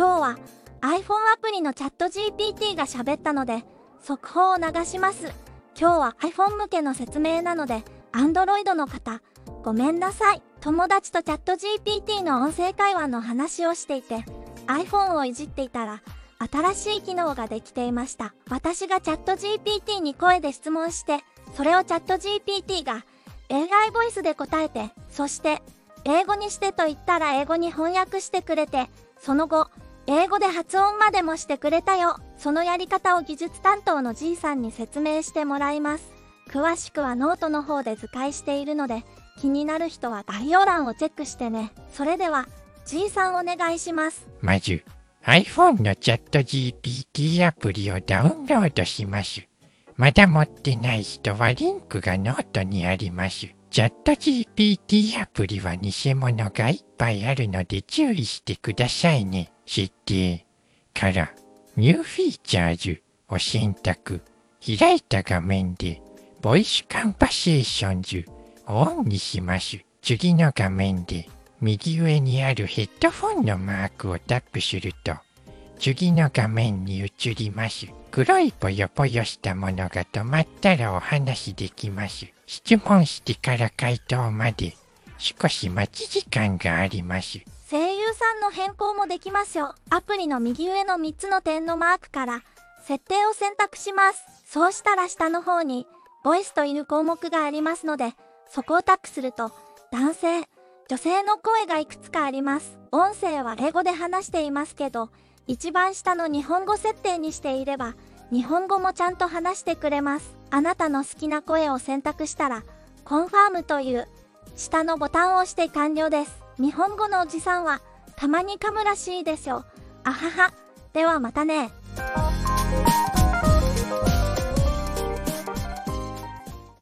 今日は iPhone アプリのチャット GPT が喋ったので速報を流します。今日は iPhone 向けの説明なので Android の方ごめんなさい。友達とチャット GPT の音声会話の話をしていて iPhone をいじっていたら新しい機能ができていました。私がチャット GPT に声で質問してそれをチャット GPT が AI ボイスで答えてそして英語にしてと言ったら英語に翻訳してくれてその後英語で発音までもしてくれたよそのやり方を技術担当の G さんに説明してもらいます詳しくはノートの方で図解しているので気になる人は概要欄をチェックしてねそれでは G さんお願いしますまず iPhone のチャット GPT アプリをダウンロードします。まだ持ってない人はリンクがノートにあります。チャット GPT アプリは偽物がいっぱいあるので注意してくださいね。設定から New features を選択。開いた画面で Voice conversations をオンにします。次の画面で右上にあるヘッドフォンのマークをタップすると次の画面に移ります。黒いぽよぽよしたものが止まったらお話できます。質問してから回答まで少し待ち時間があります。の変更もできますよアプリの右上の3つの点のマークから設定を選択します。そうしたら下の方にボイスという項目がありますのでそこをタップすると男性女性の声がいくつかあります。音声は英語で話していますけど一番下の日本語設定にしていれば日本語もちゃんと話してくれます。あなたの好きな声を選択したらコンファームという下のボタンを押して完了です。日本語のおじさんはたまに噛むらしいですよ。あはは。ではまたね。